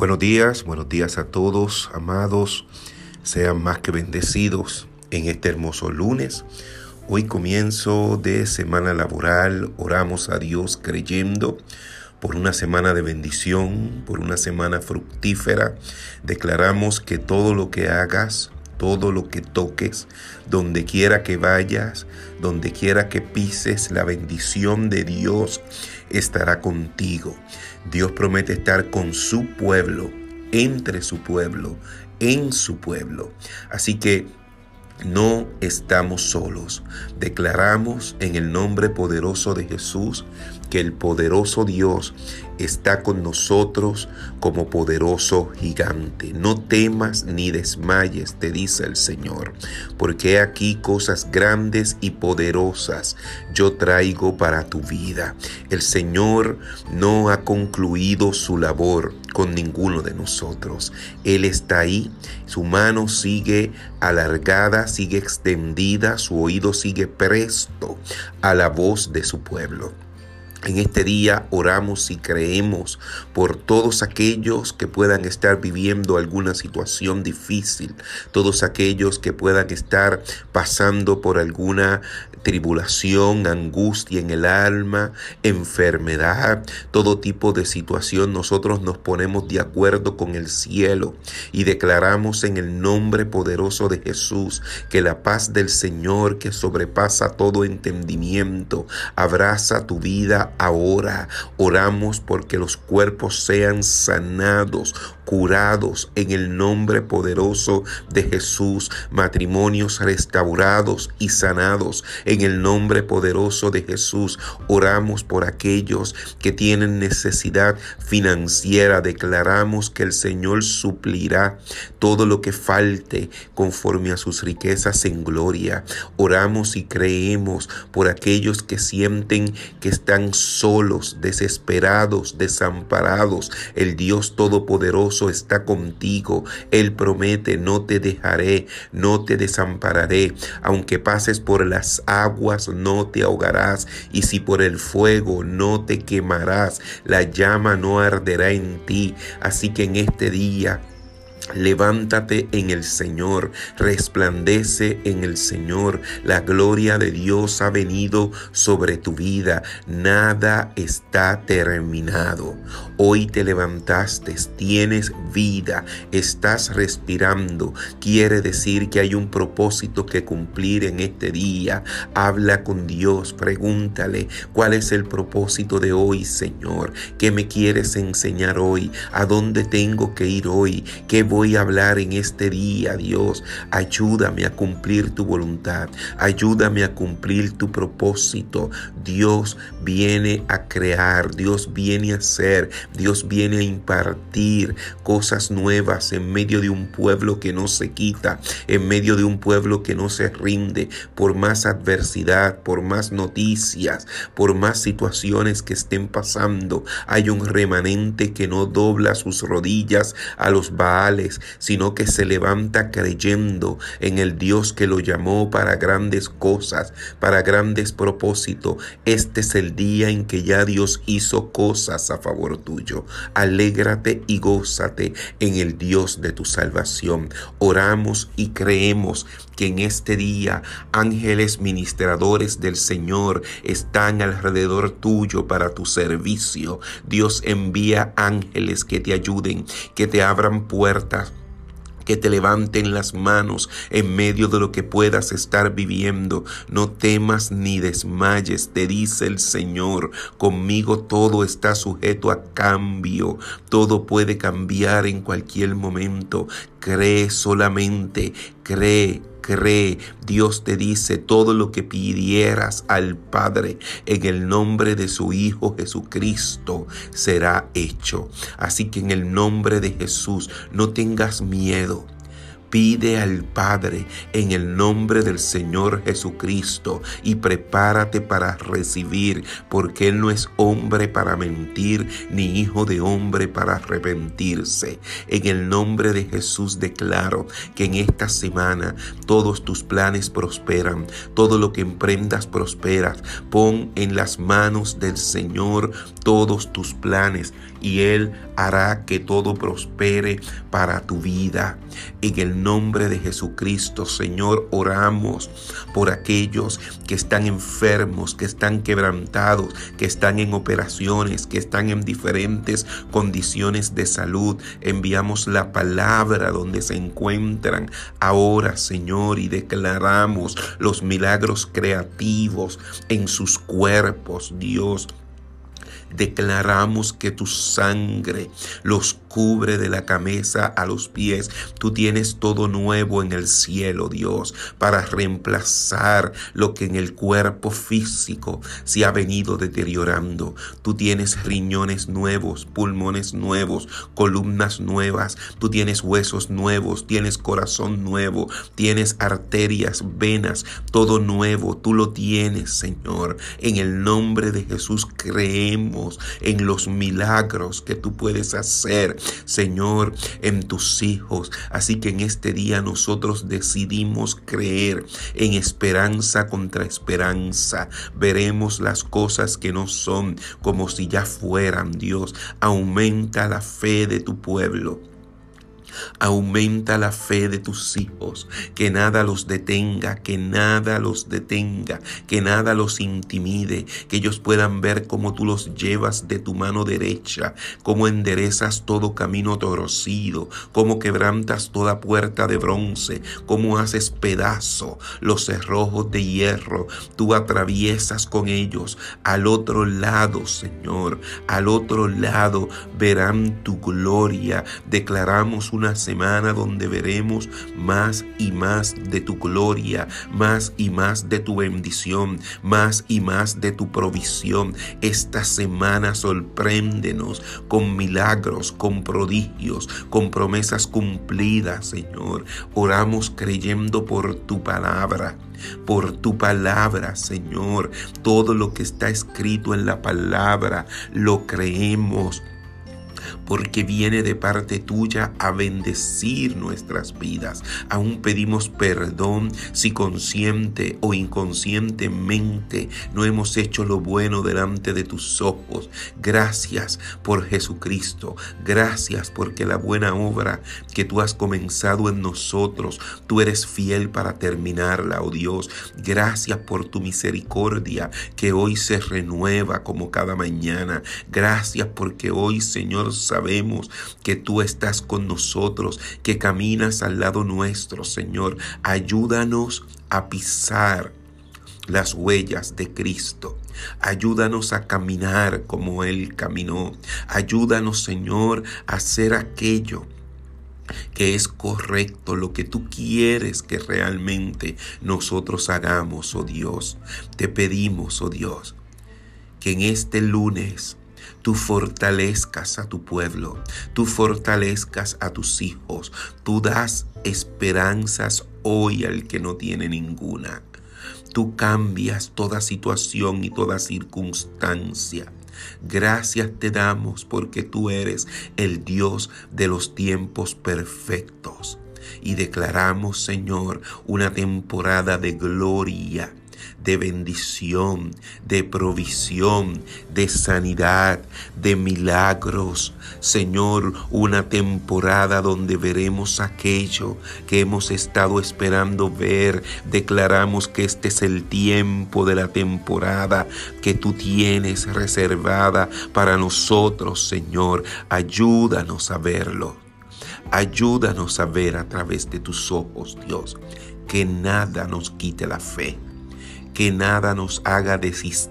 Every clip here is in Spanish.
Buenos días, buenos días a todos, amados. Sean más que bendecidos en este hermoso lunes. Hoy comienzo de semana laboral. Oramos a Dios creyendo por una semana de bendición, por una semana fructífera. Declaramos que todo lo que hagas, todo lo que toques, donde quiera que vayas, donde quiera que pises, la bendición de Dios estará contigo. Dios promete estar con su pueblo, entre su pueblo, en su pueblo. Así que no estamos solos. Declaramos en el nombre poderoso de Jesús que el poderoso Dios está con nosotros como poderoso gigante. No temas ni desmayes, te dice el Señor, porque aquí cosas grandes y poderosas yo traigo para tu vida. El Señor no ha concluido su labor con ninguno de nosotros. Él está ahí, su mano sigue alargada, sigue extendida, su oído sigue presto a la voz de su pueblo. En este día oramos y creemos por todos aquellos que puedan estar viviendo alguna situación difícil, todos aquellos que puedan estar pasando por alguna tribulación, angustia en el alma, enfermedad, todo tipo de situación, nosotros nos ponemos de acuerdo con el cielo y declaramos en el nombre poderoso de Jesús que la paz del Señor que sobrepasa todo entendimiento abraza tu vida ahora. Oramos porque los cuerpos sean sanados, curados en el nombre poderoso de Jesús, matrimonios restaurados y sanados en el nombre poderoso de Jesús. Oramos por aquellos que tienen necesidad financiera. Declaramos que el Señor suplirá todo lo que falte conforme a sus riquezas en gloria. Oramos y creemos por aquellos que sienten que están solos, desesperados, desamparados. El Dios Todopoderoso está contigo. Él promete, no te dejaré, no te desampararé. Aunque pases por las aguas, no te ahogarás. Y si por el fuego, no te quemarás. La llama no arderá en ti. Así que en este día, Levántate en el Señor, resplandece en el Señor. La gloria de Dios ha venido sobre tu vida. Nada está terminado. Hoy te levantaste, tienes vida, estás respirando. Quiere decir que hay un propósito que cumplir en este día. Habla con Dios, pregúntale cuál es el propósito de hoy, Señor. ¿Qué me quieres enseñar hoy? ¿A dónde tengo que ir hoy? ¿Qué voy voy a hablar en este día, Dios. Ayúdame a cumplir tu voluntad. Ayúdame a cumplir tu propósito. Dios viene a crear. Dios viene a hacer. Dios viene a impartir cosas nuevas en medio de un pueblo que no se quita. En medio de un pueblo que no se rinde. Por más adversidad, por más noticias, por más situaciones que estén pasando. Hay un remanente que no dobla sus rodillas a los baales sino que se levanta creyendo en el Dios que lo llamó para grandes cosas, para grandes propósitos. Este es el día en que ya Dios hizo cosas a favor tuyo. Alégrate y gózate en el Dios de tu salvación. Oramos y creemos que en este día ángeles ministradores del Señor están alrededor tuyo para tu servicio. Dios envía ángeles que te ayuden, que te abran puertas que te levanten las manos en medio de lo que puedas estar viviendo. No temas ni desmayes, te dice el Señor. Conmigo todo está sujeto a cambio. Todo puede cambiar en cualquier momento. Cree solamente, cree cree, Dios te dice todo lo que pidieras al Padre en el nombre de su Hijo Jesucristo será hecho. Así que en el nombre de Jesús no tengas miedo Pide al Padre en el nombre del Señor Jesucristo y prepárate para recibir, porque Él no es hombre para mentir, ni hijo de hombre para arrepentirse. En el nombre de Jesús declaro que en esta semana todos tus planes prosperan, todo lo que emprendas prospera. Pon en las manos del Señor todos tus planes y Él hará que todo prospere para tu vida. En el nombre de Jesucristo, Señor, oramos por aquellos que están enfermos, que están quebrantados, que están en operaciones, que están en diferentes condiciones de salud. Enviamos la palabra donde se encuentran ahora, Señor, y declaramos los milagros creativos en sus cuerpos, Dios. Declaramos que tu sangre los cubre de la cabeza a los pies. Tú tienes todo nuevo en el cielo, Dios, para reemplazar lo que en el cuerpo físico se ha venido deteriorando. Tú tienes riñones nuevos, pulmones nuevos, columnas nuevas. Tú tienes huesos nuevos, tienes corazón nuevo, tienes arterias, venas, todo nuevo. Tú lo tienes, Señor. En el nombre de Jesús creemos en los milagros que tú puedes hacer Señor, en tus hijos. Así que en este día nosotros decidimos creer en esperanza contra esperanza. Veremos las cosas que no son como si ya fueran, Dios. Aumenta la fe de tu pueblo. Aumenta la fe de tus hijos, que nada los detenga, que nada los detenga, que nada los intimide, que ellos puedan ver cómo tú los llevas de tu mano derecha, cómo enderezas todo camino torcido, cómo quebrantas toda puerta de bronce, cómo haces pedazo los cerrojos de hierro, tú atraviesas con ellos. Al otro lado, Señor, al otro lado verán tu gloria, declaramos una semana donde veremos más y más de tu gloria, más y más de tu bendición, más y más de tu provisión. Esta semana sorpréndenos con milagros, con prodigios, con promesas cumplidas, Señor. Oramos creyendo por tu palabra por tu palabra, Señor. Todo lo que está escrito en la palabra lo creemos porque viene de parte tuya a bendecir nuestras vidas. Aún pedimos perdón si consciente o inconscientemente no hemos hecho lo bueno delante de tus ojos. Gracias por Jesucristo. Gracias porque la buena obra que tú has comenzado en nosotros, tú eres fiel para terminarla, oh Dios. Gracias por tu misericordia que hoy se renueva como cada mañana. Gracias porque hoy, Señor, sabemos que tú estás con nosotros, que caminas al lado nuestro, Señor. Ayúdanos a pisar las huellas de Cristo. Ayúdanos a caminar como Él caminó. Ayúdanos, Señor, a hacer aquello que es correcto, lo que tú quieres que realmente nosotros hagamos, oh Dios. Te pedimos, oh Dios, que en este lunes tú fortalezcas a tu pueblo, tú fortalezcas a tus hijos, tú das esperanzas hoy al que no tiene ninguna. Tú cambias toda situación y toda circunstancia. Gracias te damos porque tú eres el Dios de los tiempos perfectos. Y declaramos, Señor, una temporada de gloria de bendición, de provisión, de sanidad, de milagros. Señor, una temporada donde veremos aquello que hemos estado esperando ver. Declaramos que este es el tiempo de la temporada que tú tienes reservada para nosotros, Señor. Ayúdanos a verlo. Ayúdanos a ver a través de tus ojos, Dios, que nada nos quite la fe que nada nos haga desistir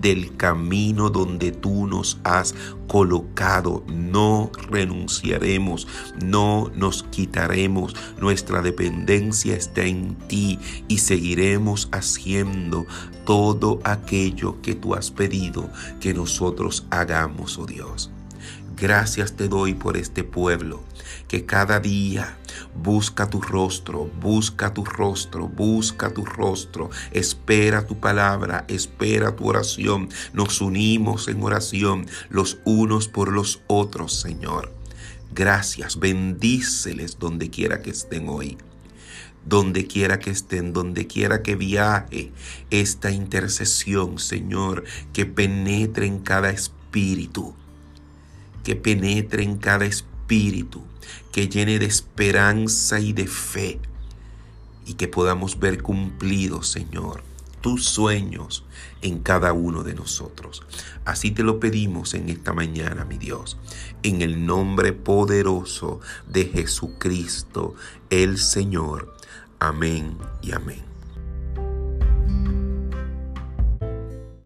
del camino donde tú nos has colocado. No renunciaremos, no nos quitaremos. Nuestra dependencia está en ti y seguiremos haciendo todo aquello que tú has pedido que nosotros hagamos, oh Dios. Gracias te doy por este pueblo que cada día busca tu rostro, busca tu rostro, busca tu rostro, espera tu palabra, espera tu oración. Nos unimos en oración los unos por los otros, Señor. Gracias, bendíceles donde quiera que estén hoy donde quiera que estén, donde quiera que viaje esta intercesión, Señor, que penetre en cada espíritu, que penetre en cada espíritu, que llene de esperanza y de fe, y que podamos ver cumplidos, Señor, tus sueños en cada uno de nosotros. Así te lo pedimos en esta mañana, mi Dios, en el nombre poderoso de Jesucristo, el Señor. Amén y amén.